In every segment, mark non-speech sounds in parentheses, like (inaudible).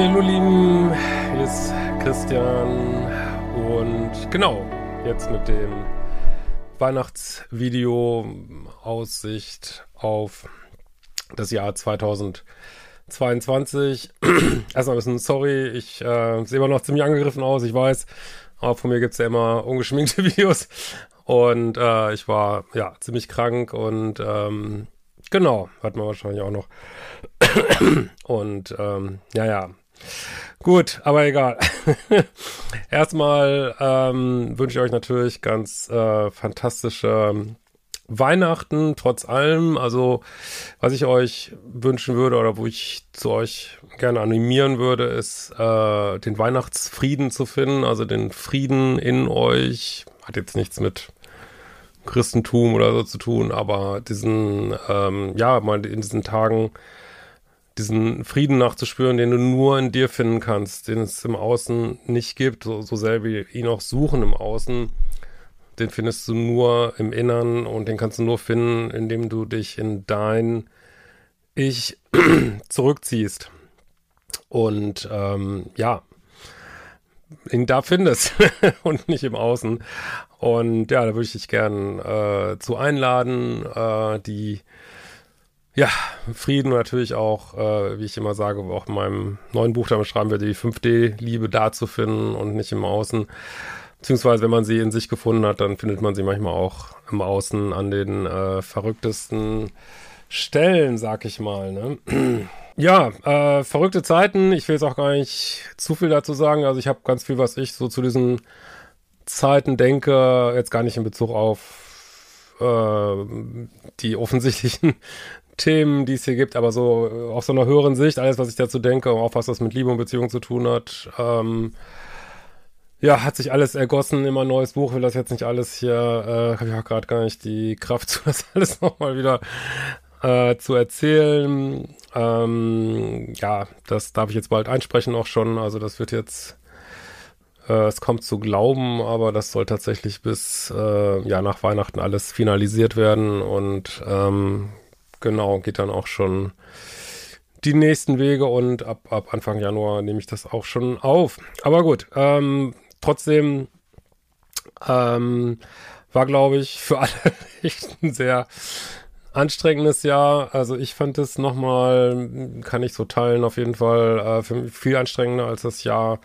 Ja, hallo Lieben, hier ist Christian und genau, jetzt mit dem Weihnachtsvideo Aussicht auf das Jahr 2022. (clears throat) Erstmal ein bisschen sorry, ich äh, sehe immer noch ziemlich angegriffen aus, ich weiß, aber von mir gibt es ja immer ungeschminkte (laughs) Videos und äh, ich war ja ziemlich krank und ähm, genau, hat man wahrscheinlich auch noch. (clears throat) und ähm, ja, ja, Gut, aber egal. (laughs) Erstmal ähm, wünsche ich euch natürlich ganz äh, fantastische Weihnachten, trotz allem. Also, was ich euch wünschen würde oder wo ich zu euch gerne animieren würde, ist äh, den Weihnachtsfrieden zu finden, also den Frieden in euch. Hat jetzt nichts mit Christentum oder so zu tun, aber diesen, ähm, ja, mal in diesen Tagen diesen Frieden nachzuspüren, den du nur in dir finden kannst, den es im Außen nicht gibt, so, so sehr wie ihn auch suchen im Außen, den findest du nur im Innern und den kannst du nur finden, indem du dich in dein Ich (clears throat) zurückziehst. Und ähm, ja, ihn da findest (laughs) und nicht im Außen. Und ja, da würde ich dich gern äh, zu einladen, äh, die ja, Frieden natürlich auch, äh, wie ich immer sage, auch in meinem neuen Buch, damit schreiben wir die 5D-Liebe da zu finden und nicht im Außen. Beziehungsweise, wenn man sie in sich gefunden hat, dann findet man sie manchmal auch im Außen an den äh, verrücktesten Stellen, sag ich mal. Ne? (clears throat) ja, äh, verrückte Zeiten. Ich will jetzt auch gar nicht zu viel dazu sagen. Also ich habe ganz viel, was ich so zu diesen Zeiten denke, jetzt gar nicht in Bezug auf äh, die offensichtlichen Themen, die es hier gibt, aber so äh, auf so einer höheren Sicht, alles, was ich dazu denke, auch was das mit Liebe und Beziehung zu tun hat, ähm, ja, hat sich alles ergossen, immer ein neues Buch, will das jetzt nicht alles hier, äh, habe ich auch gerade gar nicht die Kraft (laughs) zu, das alles nochmal wieder äh, zu erzählen. Ähm, ja, das darf ich jetzt bald einsprechen auch schon, also das wird jetzt, äh, es kommt zu glauben, aber das soll tatsächlich bis, äh, ja, nach Weihnachten alles finalisiert werden und ähm, genau, geht dann auch schon die nächsten Wege und ab, ab Anfang Januar nehme ich das auch schon auf. Aber gut, ähm, trotzdem ähm, war, glaube ich, für alle (laughs) echt ein sehr anstrengendes Jahr. Also ich fand es nochmal, kann ich so teilen, auf jeden Fall äh, viel anstrengender als das Jahr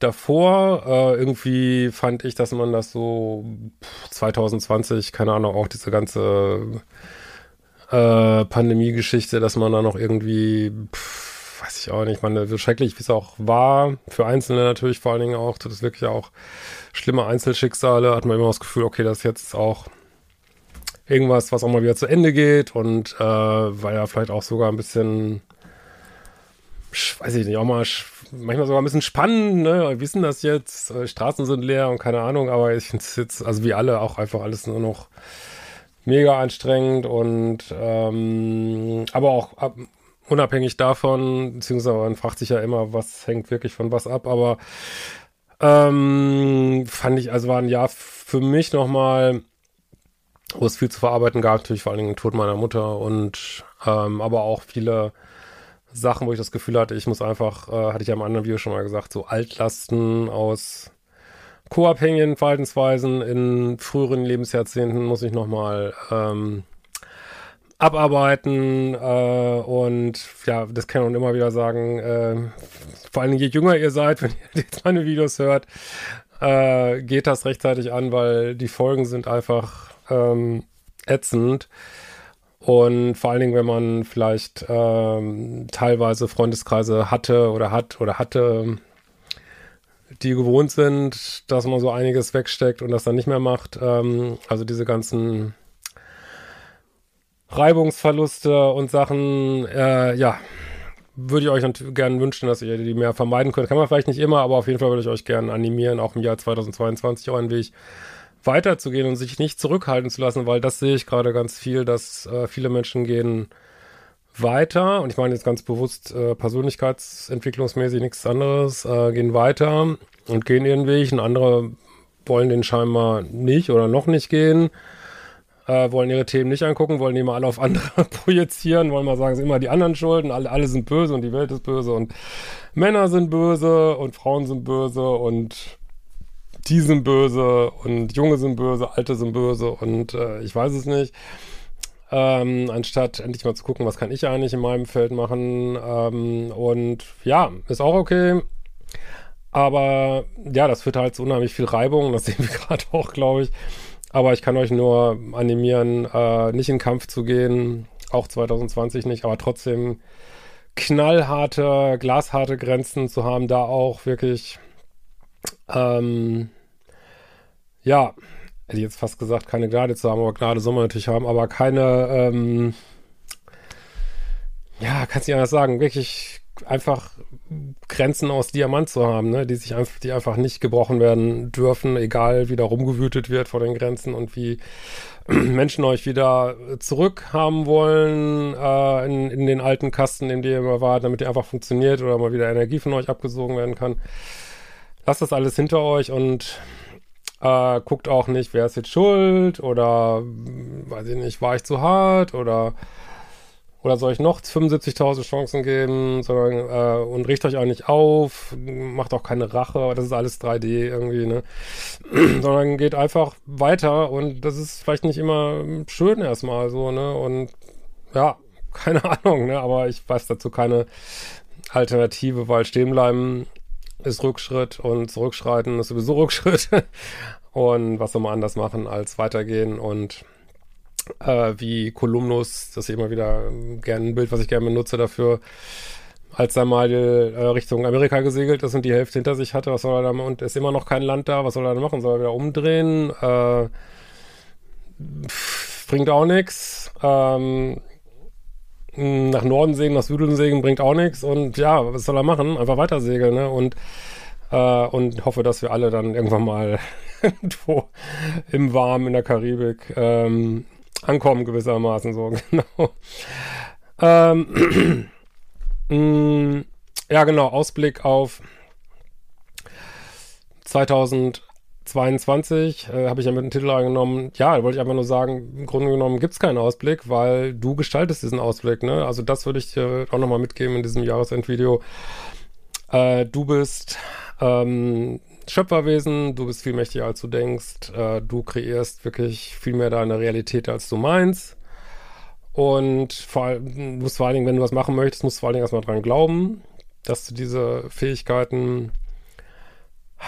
davor. Äh, irgendwie fand ich, dass man das so 2020, keine Ahnung, auch diese ganze äh, Pandemie-Geschichte, dass man da noch irgendwie, pff, weiß ich auch nicht, man, so schrecklich wie es auch war, für Einzelne natürlich vor allen Dingen auch, das ist wirklich auch schlimme Einzelschicksale, hat man immer das Gefühl, okay, das ist jetzt auch irgendwas, was auch mal wieder zu Ende geht und äh, war ja vielleicht auch sogar ein bisschen, weiß ich nicht, auch mal manchmal sogar ein bisschen spannend, ne? Wir wissen das jetzt, äh, Straßen sind leer und keine Ahnung, aber ich finde es jetzt, also wie alle, auch einfach alles nur noch mega anstrengend und ähm, aber auch ab, unabhängig davon, beziehungsweise man fragt sich ja immer, was hängt wirklich von was ab, aber ähm, fand ich, also war ein Jahr für mich nochmal, wo es viel zu verarbeiten gab, natürlich vor allen Dingen den Tod meiner Mutter und ähm, aber auch viele Sachen, wo ich das Gefühl hatte, ich muss einfach, äh, hatte ich ja im anderen Video schon mal gesagt, so Altlasten aus co-abhängigen Verhaltensweisen in früheren Lebensjahrzehnten muss ich nochmal ähm, abarbeiten äh, und ja, das kann man immer wieder sagen, äh, vor allem je jünger ihr seid, (laughs) wenn ihr jetzt meine Videos hört, äh, geht das rechtzeitig an, weil die Folgen sind einfach ähm, ätzend. Und vor allen Dingen, wenn man vielleicht ähm, teilweise Freundeskreise hatte oder hat oder hatte, die gewohnt sind, dass man so einiges wegsteckt und das dann nicht mehr macht. Ähm, also diese ganzen Reibungsverluste und Sachen, äh, ja, würde ich euch gerne wünschen, dass ihr die mehr vermeiden könnt. Kann man vielleicht nicht immer, aber auf jeden Fall würde ich euch gerne animieren, auch im Jahr 2022 euren Weg weiterzugehen und sich nicht zurückhalten zu lassen, weil das sehe ich gerade ganz viel, dass äh, viele Menschen gehen weiter, und ich meine jetzt ganz bewusst äh, persönlichkeitsentwicklungsmäßig nichts anderes, äh, gehen weiter und gehen ihren Weg und andere wollen den scheinbar nicht oder noch nicht gehen, äh, wollen ihre Themen nicht angucken, wollen die mal alle auf andere (laughs) projizieren, wollen mal sagen, es sind immer die anderen schulden, alle, alle sind böse und die Welt ist böse und Männer sind böse und Frauen sind böse und die sind böse und Junge sind böse, Alte sind böse und äh, ich weiß es nicht. Ähm, anstatt endlich mal zu gucken, was kann ich eigentlich in meinem Feld machen. Ähm, und ja, ist auch okay. Aber ja, das führt halt zu unheimlich viel Reibung. Das (laughs) sehen wir gerade auch, glaube ich. Aber ich kann euch nur animieren, äh, nicht in Kampf zu gehen. Auch 2020 nicht, aber trotzdem knallharte, glasharte Grenzen zu haben, da auch wirklich ähm, ja, hätte ich jetzt fast gesagt, keine Gnade zu haben, aber Gnade soll man natürlich haben, aber keine, ähm, ja, kannst nicht anders sagen, wirklich einfach Grenzen aus Diamant zu haben, ne, die sich einfach, die einfach nicht gebrochen werden dürfen, egal wie da rumgewütet wird vor den Grenzen und wie (clears throat) Menschen euch wieder zurückhaben wollen äh, in, in den alten Kasten, in dem ihr immer wart, damit ihr einfach funktioniert oder mal wieder Energie von euch abgesogen werden kann. Lasst das alles hinter euch und äh, guckt auch nicht, wer ist jetzt schuld oder weiß ich nicht, war ich zu hart oder oder soll ich noch 75.000 Chancen geben, sondern äh, und richtet euch auch nicht auf, macht auch keine Rache, das ist alles 3D irgendwie, ne? (clears throat) sondern geht einfach weiter und das ist vielleicht nicht immer schön erstmal so, ne? Und ja, (laughs) keine Ahnung, ne? Aber ich weiß dazu keine Alternative, weil stehen bleiben ist Rückschritt und Zurückschreiten ist sowieso (laughs) Rückschritt. und was soll man anders machen als weitergehen und äh, wie Kolumnus, das ist immer wieder gerne ein Bild, was ich gerne benutze dafür, als er mal äh, Richtung Amerika gesegelt ist und die Hälfte hinter sich hatte, was soll er da und ist immer noch kein Land da, was soll er da machen? Soll er wieder umdrehen? Äh, bringt auch nichts. Ähm, nach Norden segeln, nach Süden segeln bringt auch nichts. Und ja, was soll er machen? Einfach weiter segeln, ne? Und, äh, und hoffe, dass wir alle dann irgendwann mal (laughs) irgendwo im Warmen in der Karibik ähm, ankommen, gewissermaßen so, (laughs) genau. Ähm, (clears throat) mm, ja, genau, Ausblick auf 2000 22 äh, habe ich ja mit dem Titel angenommen. Ja, wollte ich einfach nur sagen, im Grunde genommen gibt es keinen Ausblick, weil du gestaltest diesen Ausblick. Ne? Also das würde ich dir auch nochmal mitgeben in diesem Jahresendvideo. Äh, du bist ähm, Schöpferwesen, du bist viel mächtiger als du denkst. Äh, du kreierst wirklich viel mehr deine Realität als du meinst. Und vor musst vor allen Dingen, wenn du was machen möchtest, musst du vor allen Dingen erstmal dran glauben, dass du diese Fähigkeiten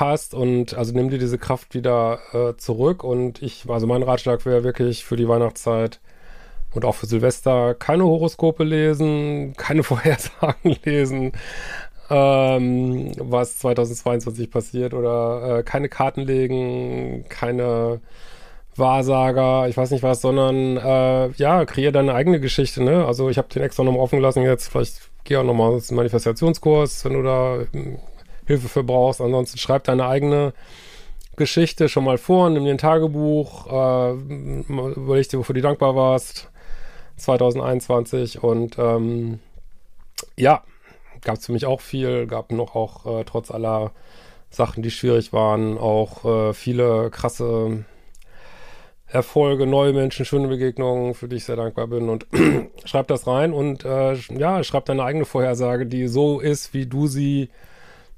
hast und also nimm dir diese Kraft wieder äh, zurück und ich, also mein Ratschlag wäre wirklich für die Weihnachtszeit und auch für Silvester keine Horoskope lesen, keine (laughs) Vorhersagen lesen, ähm, was 2022 passiert oder äh, keine Karten legen, keine Wahrsager, ich weiß nicht was, sondern äh, ja, kreier deine eigene Geschichte, ne? Also ich habe den extra nochmal offen gelassen jetzt, vielleicht geh auch nochmal ins Manifestationskurs, wenn du da Hilfe für brauchst. Ansonsten schreib deine eigene Geschichte schon mal vor, nimm dir ein Tagebuch, äh, überleg dir, wofür du dankbar warst 2021 und ähm, ja, gab es für mich auch viel, gab noch auch äh, trotz aller Sachen, die schwierig waren, auch äh, viele krasse Erfolge, neue Menschen, schöne Begegnungen, für die ich sehr dankbar bin und (clears throat) schreib das rein und äh, ja, schreib deine eigene Vorhersage, die so ist, wie du sie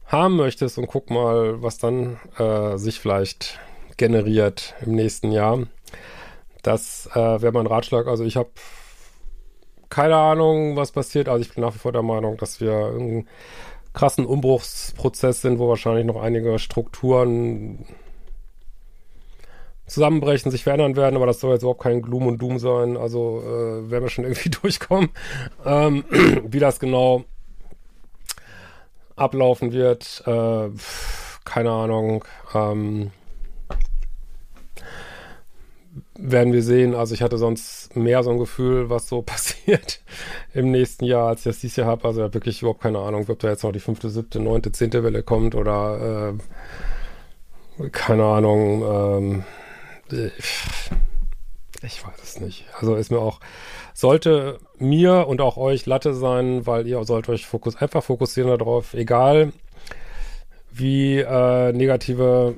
haben möchtest und guck mal, was dann äh, sich vielleicht generiert im nächsten Jahr. Das äh, wäre mein Ratschlag. Also ich habe keine Ahnung, was passiert. Also ich bin nach wie vor der Meinung, dass wir einen krassen Umbruchsprozess sind, wo wahrscheinlich noch einige Strukturen zusammenbrechen, sich verändern werden, aber das soll jetzt überhaupt kein Gloom und Doom sein. Also äh, werden wir schon (laughs) irgendwie durchkommen. Ähm, (clears throat) wie das genau ablaufen wird, äh, keine Ahnung. Ähm, werden wir sehen. Also ich hatte sonst mehr so ein Gefühl, was so (laughs) passiert im nächsten Jahr, als ich das dieses Jahr habe. Also wirklich überhaupt keine Ahnung, ob da jetzt noch die fünfte, siebte, neunte, zehnte Welle kommt oder äh, keine Ahnung. Ähm, ich weiß es nicht. Also ist mir auch, sollte mir und auch euch Latte sein, weil ihr sollt euch fokus, einfach fokussieren darauf, egal wie äh, negative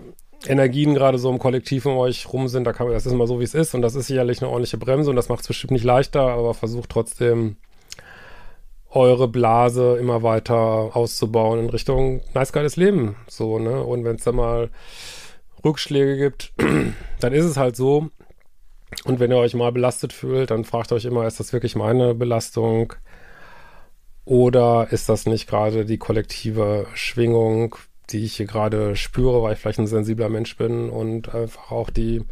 Energien gerade so im Kollektiv um euch rum sind, da kann man, das ist immer so, wie es ist und das ist sicherlich eine ordentliche Bremse und das macht es bestimmt nicht leichter, aber versucht trotzdem eure Blase immer weiter auszubauen in Richtung nice geiles Leben, so, ne, und wenn es da mal Rückschläge gibt, (clears throat) dann ist es halt so und wenn ihr euch mal belastet fühlt, dann fragt euch immer, ist das wirklich meine Belastung oder ist das nicht gerade die kollektive Schwingung, die ich hier gerade spüre, weil ich vielleicht ein sensibler Mensch bin und einfach auch die,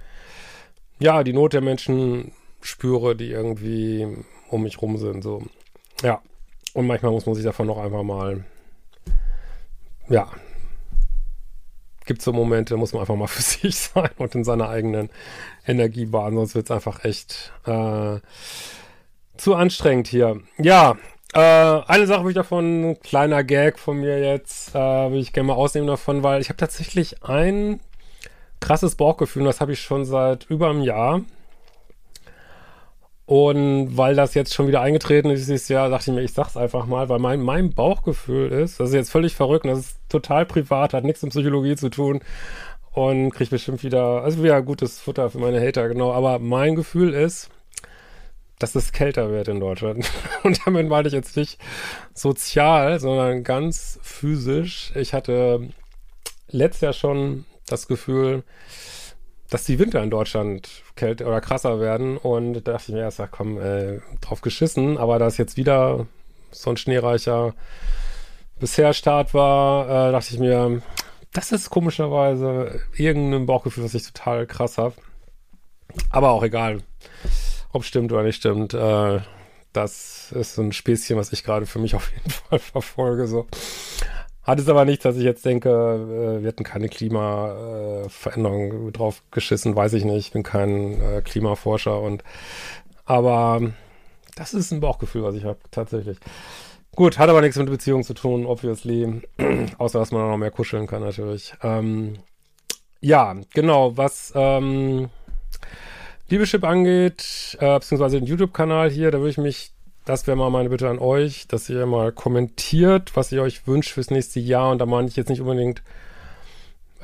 ja, die Not der Menschen spüre, die irgendwie um mich rum sind, so. Ja. Und manchmal muss man sich davon noch einfach mal, ja, gibt so Momente, muss man einfach mal (laughs) für sich sein und in seiner eigenen Energie baden, sonst wird es einfach echt äh, zu anstrengend hier. Ja, äh, eine Sache will ich davon, ein kleiner Gag von mir jetzt, äh, will ich gerne mal ausnehmen davon, weil ich habe tatsächlich ein krasses Bauchgefühl, und das habe ich schon seit über einem Jahr. Und weil das jetzt schon wieder eingetreten ist dieses Jahr, dachte ich mir, ich sag's einfach mal, weil mein, mein Bauchgefühl ist, das ist jetzt völlig verrückt, das ist total privat, hat nichts mit Psychologie zu tun und kriegt bestimmt wieder, also wieder gutes Futter für meine Hater, genau. Aber mein Gefühl ist, dass es kälter wird in Deutschland. (laughs) Und damit meine ich jetzt nicht sozial, sondern ganz physisch. Ich hatte letztes Jahr schon das Gefühl, dass die Winter in Deutschland kälter oder krasser werden. Und da dachte ich mir erst, ach komm, äh, drauf geschissen. Aber da es jetzt wieder so ein schneereicher bisher Start war, äh, dachte ich mir, das ist komischerweise irgendein Bauchgefühl, was ich total krass habe. Aber auch egal ob stimmt oder nicht stimmt, äh, das ist so ein Späßchen, was ich gerade für mich auf jeden (laughs) Fall verfolge. So. Hat es aber nicht, dass ich jetzt denke, äh, wir hätten keine Klimaveränderung drauf geschissen, weiß ich nicht. Ich bin kein äh, Klimaforscher und aber das ist ein Bauchgefühl, was ich habe, tatsächlich. Gut, hat aber nichts mit Beziehung zu tun, obviously. (clears throat) Außer, dass man noch mehr kuscheln kann, natürlich. Ähm, ja, genau, was ähm, Liebeschip angeht, äh, beziehungsweise den YouTube-Kanal hier, da würde ich mich, das wäre mal meine Bitte an euch, dass ihr mal kommentiert, was ihr euch wünscht fürs nächste Jahr. Und da meine ich jetzt nicht unbedingt,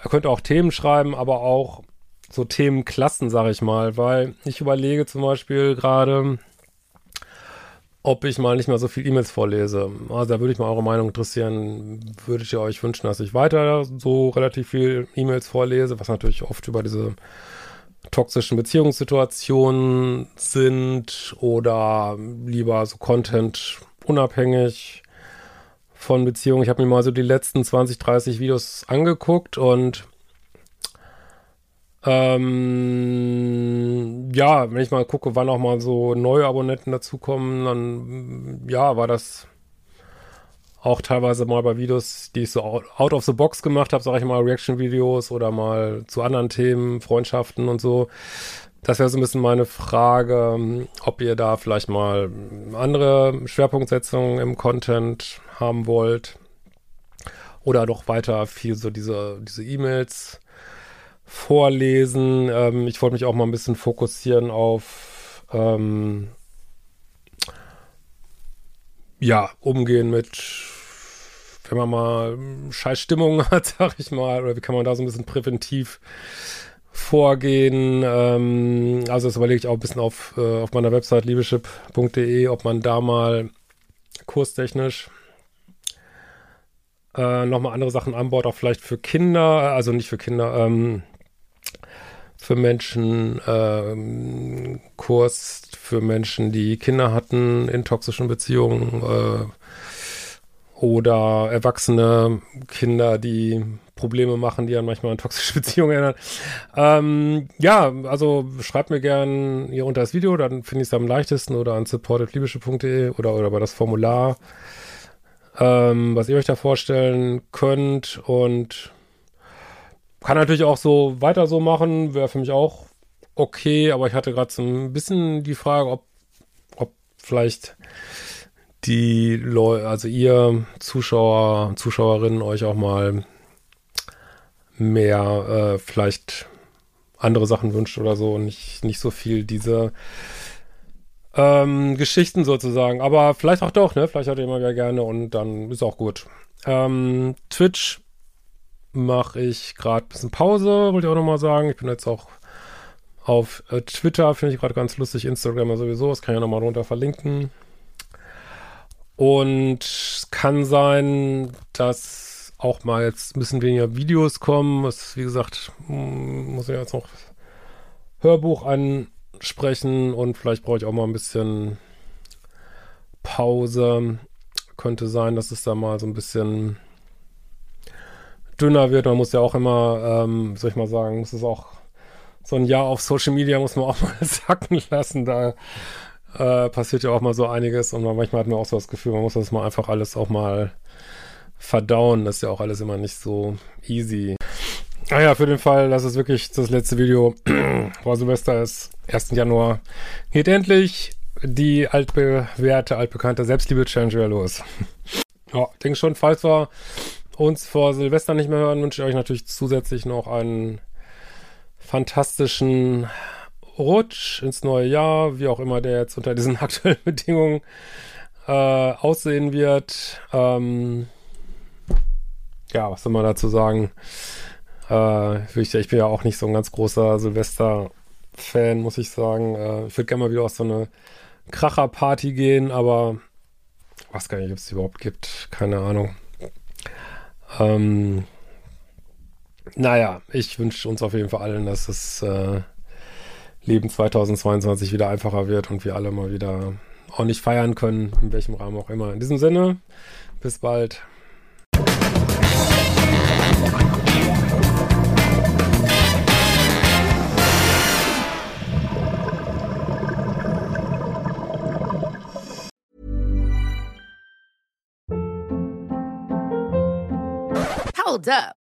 ihr könnt auch Themen schreiben, aber auch so Themenklassen, sage ich mal, weil ich überlege zum Beispiel gerade, ob ich mal nicht mehr so viel E-Mails vorlese. Also da würde ich mal eure Meinung interessieren. Würdet ihr euch wünschen, dass ich weiter so relativ viel E-Mails vorlese, was natürlich oft über diese toxischen Beziehungssituationen sind oder lieber so Content unabhängig von Beziehungen. Ich habe mir mal so die letzten 20, 30 Videos angeguckt und ähm, ja, wenn ich mal gucke, wann auch mal so neue Abonnenten dazukommen, dann ja, war das auch teilweise mal bei Videos, die ich so out of the box gemacht habe, sage ich mal, Reaction-Videos oder mal zu anderen Themen, Freundschaften und so. Das wäre so ein bisschen meine Frage, ob ihr da vielleicht mal andere Schwerpunktsetzungen im Content haben wollt oder doch weiter viel so diese diese E-Mails vorlesen. Ähm, ich wollte mich auch mal ein bisschen fokussieren auf ähm, ja, umgehen mit wenn man mal scheiß Stimmung (laughs) hat, sag ich mal, oder wie kann man da so ein bisschen präventiv vorgehen. Ähm, also das überlege ich auch ein bisschen auf, äh, auf meiner Website liebeschip.de, ob man da mal kurstechnisch äh, nochmal andere Sachen anbaut, auch vielleicht für Kinder, also nicht für Kinder, ähm, für Menschen, ähm, Kurs für Menschen, die Kinder hatten in toxischen Beziehungen, äh, oder erwachsene Kinder, die Probleme machen, die dann manchmal an toxische (laughs) Beziehungen erinnern. Ähm, ja, also schreibt mir gern hier unter das Video, dann finde ich es am leichtesten oder an supportedliebische.de oder, oder über das Formular, ähm, was ihr euch da vorstellen könnt und kann natürlich auch so weiter so machen, wäre für mich auch okay, aber ich hatte gerade so ein bisschen die Frage, ob, ob vielleicht die Leute, also ihr Zuschauer, Zuschauerinnen euch auch mal mehr äh, vielleicht andere Sachen wünscht oder so und nicht, nicht so viel diese ähm, Geschichten sozusagen. Aber vielleicht auch doch, ne? Vielleicht hat ihr immer wieder gerne und dann ist auch gut. Ähm, Twitch mache ich gerade ein bisschen Pause, wollte ich auch nochmal sagen. Ich bin jetzt auch auf äh, Twitter, finde ich gerade ganz lustig, Instagram sowieso, das kann ich ja nochmal runter verlinken. Und es kann sein, dass auch mal jetzt ein bisschen weniger Videos kommen. Das, wie gesagt, hm, muss ich jetzt noch Hörbuch ansprechen und vielleicht brauche ich auch mal ein bisschen Pause. Könnte sein, dass es da mal so ein bisschen dünner wird. Man muss ja auch immer, ähm, soll ich mal sagen, muss es auch so ein Jahr auf Social Media muss man auch (laughs) mal sacken lassen. Da äh, passiert ja auch mal so einiges und manchmal hat man auch so das Gefühl, man muss das mal einfach alles auch mal verdauen. Das ist ja auch alles immer nicht so easy. Ah ja, für den Fall, dass es wirklich das letzte Video (clears throat) vor Silvester ist, 1. Januar, geht endlich die altbewährte, altbekannte Selbstliebe-Challenge wieder los. ja, denke schon, falls wir uns vor Silvester nicht mehr hören, wünsche ich euch natürlich zusätzlich noch einen fantastischen Rutsch ins neue Jahr, wie auch immer der jetzt unter diesen (laughs) aktuellen Bedingungen äh, aussehen wird. Ähm, ja, was soll man dazu sagen? Äh, ich bin ja auch nicht so ein ganz großer Silvester-Fan, muss ich sagen. Äh, ich würde gerne mal wieder auf so eine Kracher-Party gehen, aber was gar nicht, ob es überhaupt gibt. Keine Ahnung. Ähm, naja, ich wünsche uns auf jeden Fall allen, dass das äh, Leben 2022 wieder einfacher wird und wir alle mal wieder ordentlich feiern können, in welchem Rahmen auch immer. In diesem Sinne, bis bald. Hold up.